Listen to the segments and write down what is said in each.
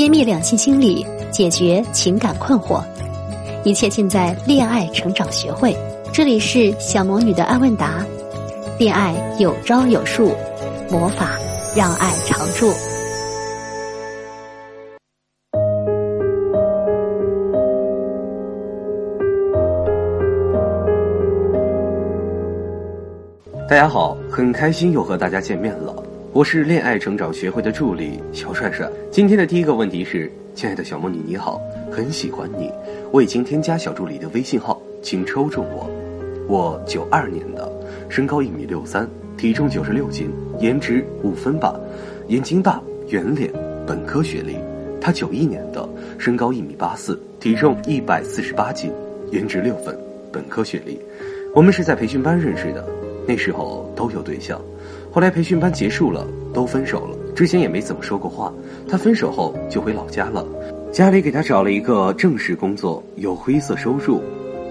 揭秘两性心理，解决情感困惑，一切尽在恋爱成长学会。这里是小魔女的爱问答，恋爱有招有术，魔法让爱常驻。大家好，很开心又和大家见面了。我是恋爱成长学会的助理小帅帅。今天的第一个问题是：亲爱的小魔女你好，很喜欢你，我已经添加小助理的微信号，请抽中我。我九二年的，身高一米六三，体重九十六斤，颜值五分吧，眼睛大，圆脸，本科学历。他九一年的，身高一米八四，体重一百四十八斤，颜值六分，本科学历。我们是在培训班认识的。那时候都有对象，后来培训班结束了，都分手了。之前也没怎么说过话。他分手后就回老家了，家里给他找了一个正式工作，有灰色收入。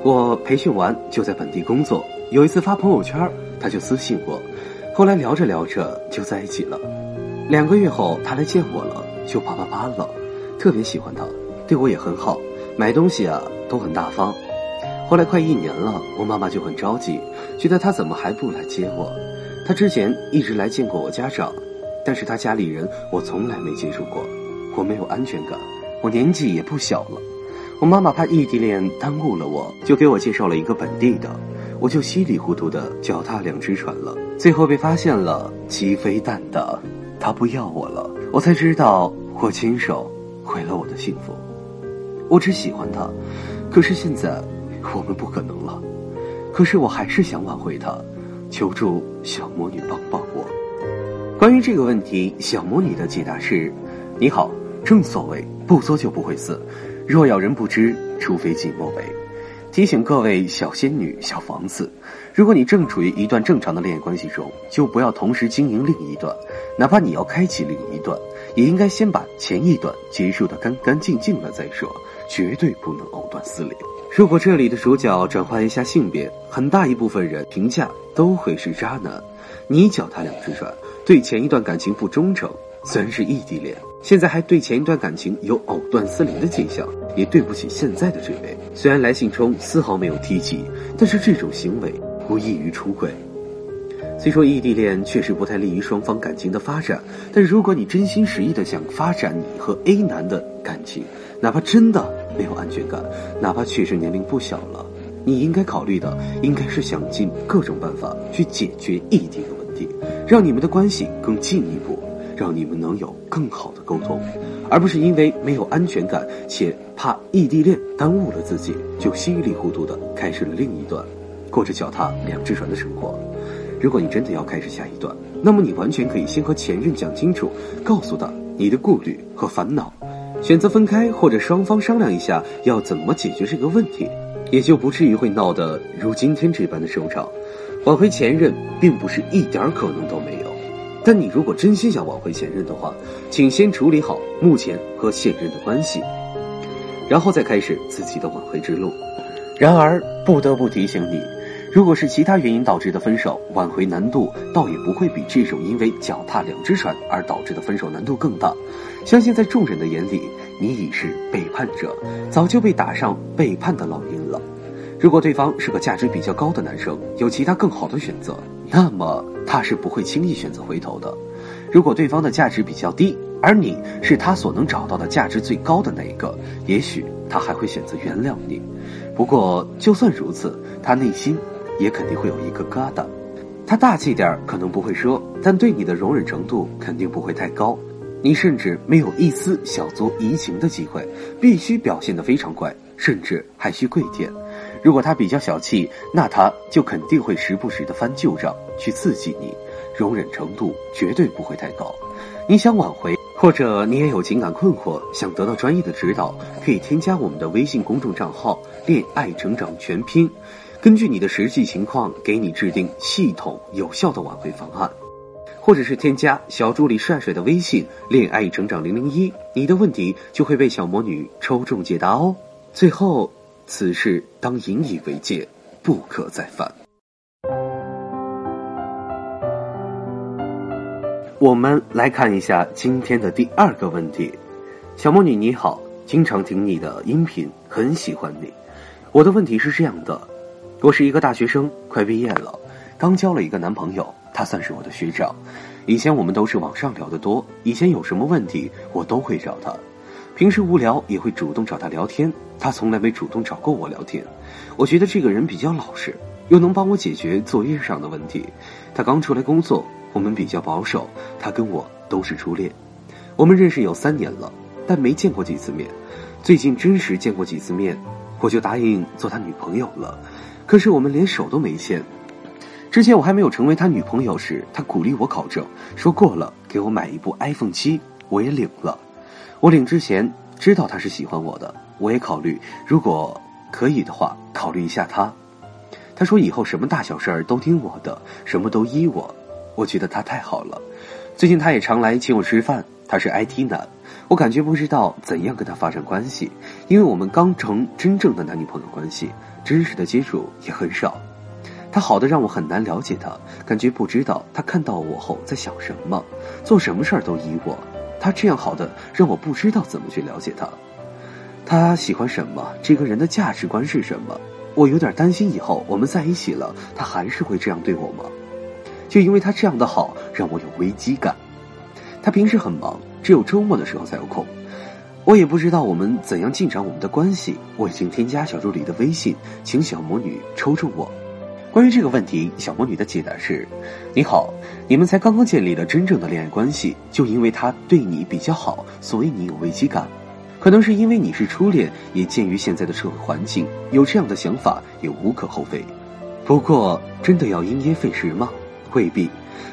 我培训完就在本地工作。有一次发朋友圈，他就私信我，后来聊着聊着就在一起了。两个月后他来见我了，就啪啪啪了，特别喜欢他，对我也很好，买东西啊都很大方。后来快一年了，我妈妈就很着急，觉得他怎么还不来接我？他之前一直来见过我家长，但是他家里人我从来没接触过，我没有安全感，我年纪也不小了。我妈妈怕异地恋耽误了我，就给我介绍了一个本地的，我就稀里糊涂的脚踏两只船了，最后被发现了鸡飞蛋打，他不要我了，我才知道我亲手毁了我的幸福。我只喜欢他，可是现在。我们不可能了，可是我还是想挽回他，求助小魔女帮帮我。关于这个问题，小魔女的解答是：你好，正所谓不作就不会死，若要人不知，除非己莫为。提醒各位小仙女、小房子，如果你正处于一段正常的恋爱关系中，就不要同时经营另一段，哪怕你要开启另一段，也应该先把前一段结束的干干净净了再说，绝对不能藕断丝连。如果这里的主角转换一下性别，很大一部分人评价都会是渣男。你脚踏两只船，对前一段感情不忠诚，虽然是异地恋，现在还对前一段感情有藕断丝连的迹象，也对不起现在的这位。虽然来信中丝毫没有提及，但是这种行为无异于出轨。虽说异地恋确实不太利于双方感情的发展，但如果你真心实意的想发展你和 A 男的感情，哪怕真的。没有安全感，哪怕确实年龄不小了，你应该考虑的应该是想尽各种办法去解决异地的问题，让你们的关系更进一步，让你们能有更好的沟通，而不是因为没有安全感且怕异地恋耽误了自己，就稀里糊涂的开始了另一段，过着脚踏两只船的生活。如果你真的要开始下一段，那么你完全可以先和前任讲清楚，告诉他你的顾虑和烦恼。选择分开，或者双方商量一下要怎么解决这个问题，也就不至于会闹得如今天这般的收场。挽回前任并不是一点可能都没有，但你如果真心想挽回前任的话，请先处理好目前和现任的关系，然后再开始自己的挽回之路。然而，不得不提醒你。如果是其他原因导致的分手，挽回难度倒也不会比这种因为脚踏两只船而导致的分手难度更大。相信在众人的眼里，你已是背叛者，早就被打上背叛的烙印了。如果对方是个价值比较高的男生，有其他更好的选择，那么他是不会轻易选择回头的。如果对方的价值比较低，而你是他所能找到的价值最高的那一个，也许他还会选择原谅你。不过，就算如此，他内心。也肯定会有一个疙瘩，他大气点儿可能不会说，但对你的容忍程度肯定不会太高，你甚至没有一丝小作怡情的机会，必须表现得非常乖，甚至还需跪舔。如果他比较小气，那他就肯定会时不时的翻旧账去刺激你，容忍程度绝对不会太高。你想挽回，或者你也有情感困惑，想得到专业的指导，可以添加我们的微信公众账号“恋爱成长全拼”。根据你的实际情况，给你制定系统有效的挽回方案，或者是添加小助理帅帅的微信“恋爱成长零零一”，你的问题就会被小魔女抽中解答哦。最后，此事当引以为戒，不可再犯。我们来看一下今天的第二个问题：小魔女你好，经常听你的音频，很喜欢你。我的问题是这样的，我是一个大学生，快毕业了，刚交了一个男朋友，他算是我的学长。以前我们都是网上聊得多，以前有什么问题我都会找他，平时无聊也会主动找他聊天，他从来没主动找过我聊天。我觉得这个人比较老实，又能帮我解决作业上的问题。他刚出来工作，我们比较保守，他跟我都是初恋，我们认识有三年了。但没见过几次面，最近真实见过几次面，我就答应做他女朋友了。可是我们连手都没牵。之前我还没有成为他女朋友时，他鼓励我考证，说过了给我买一部 iPhone 七，我也领了。我领之前知道他是喜欢我的，我也考虑如果可以的话，考虑一下他。他说以后什么大小事儿都听我的，什么都依我。我觉得他太好了。最近他也常来请我吃饭，他是 IT 男。我感觉不知道怎样跟他发展关系，因为我们刚成真正的男女朋友关系，真实的接触也很少。他好的让我很难了解他，感觉不知道他看到我后在想什么，做什么事儿都依我。他这样好的让我不知道怎么去了解他。他喜欢什么？这个人的价值观是什么？我有点担心以后我们在一起了，他还是会这样对我吗？就因为他这样的好，让我有危机感。他平时很忙。只有周末的时候才有空，我也不知道我们怎样进展我们的关系。我已经添加小助理的微信，请小魔女抽中我。关于这个问题，小魔女的解答是：你好，你们才刚刚建立了真正的恋爱关系，就因为他对你比较好，所以你有危机感。可能是因为你是初恋，也鉴于现在的社会环境，有这样的想法也无可厚非。不过，真的要因噎废食吗？未必。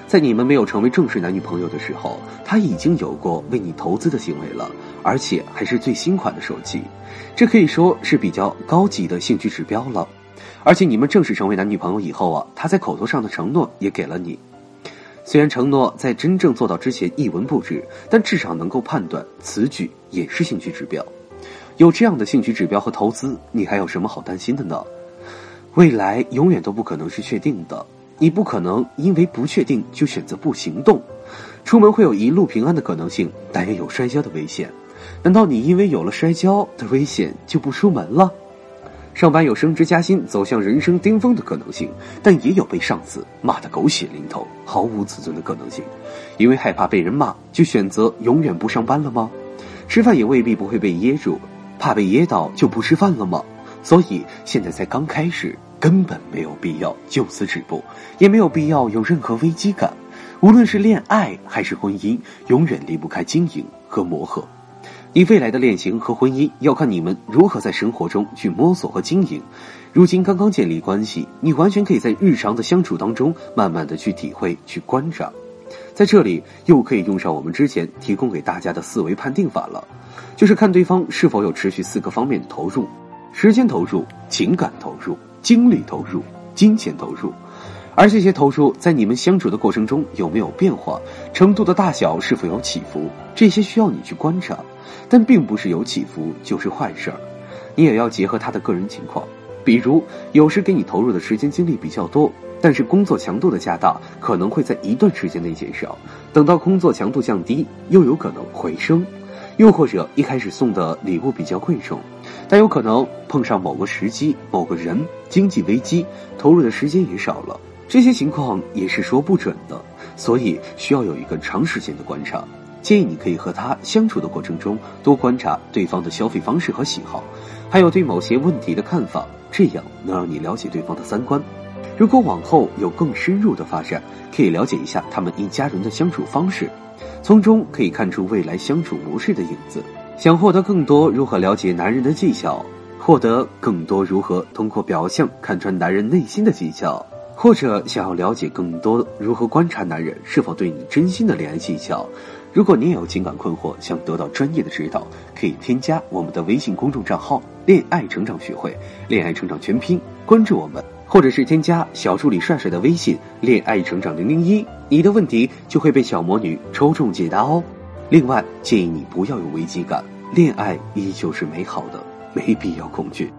在你们没有成为正式男女朋友的时候，他已经有过为你投资的行为了，而且还是最新款的手机，这可以说是比较高级的兴趣指标了。而且你们正式成为男女朋友以后啊，他在口头上的承诺也给了你，虽然承诺在真正做到之前一文不值，但至少能够判断此举也是兴趣指标。有这样的兴趣指标和投资，你还有什么好担心的呢？未来永远都不可能是确定的。你不可能因为不确定就选择不行动，出门会有一路平安的可能性，但也有摔跤的危险。难道你因为有了摔跤的危险就不出门了？上班有升职加薪、走向人生巅峰的可能性，但也有被上司骂得狗血淋头、毫无自尊的可能性。因为害怕被人骂，就选择永远不上班了吗？吃饭也未必不会被噎住，怕被噎到就不吃饭了吗？所以现在才刚开始。根本没有必要就此止步，也没有必要有任何危机感。无论是恋爱还是婚姻，永远离不开经营和磨合。你未来的恋情和婚姻要看你们如何在生活中去摸索和经营。如今刚刚建立关系，你完全可以在日常的相处当中，慢慢的去体会、去观察。在这里又可以用上我们之前提供给大家的思维判定法了，就是看对方是否有持续四个方面的投入：时间投入、情感投入。精力投入、金钱投入，而这些投入在你们相处的过程中有没有变化，程度的大小是否有起伏，这些需要你去观察。但并不是有起伏就是坏事儿，你也要结合他的个人情况。比如，有时给你投入的时间精力比较多，但是工作强度的加大可能会在一段时间内减少，等到工作强度降低，又有可能回升。又或者一开始送的礼物比较贵重。但有可能碰上某个时机、某个人，经济危机，投入的时间也少了，这些情况也是说不准的，所以需要有一个长时间的观察。建议你可以和他相处的过程中，多观察对方的消费方式和喜好，还有对某些问题的看法，这样能让你了解对方的三观。如果往后有更深入的发展，可以了解一下他们一家人的相处方式，从中可以看出未来相处模式的影子。想获得更多如何了解男人的技巧，获得更多如何通过表象看穿男人内心的技巧，或者想要了解更多如何观察男人是否对你真心的恋爱技巧，如果你也有情感困惑，想得到专业的指导，可以添加我们的微信公众账号“恋爱成长学会”，恋爱成长全拼，关注我们，或者是添加小助理帅帅的微信“恋爱成长零零一”，你的问题就会被小魔女抽中解答哦。另外，建议你不要有危机感，恋爱依旧是美好的，没必要恐惧。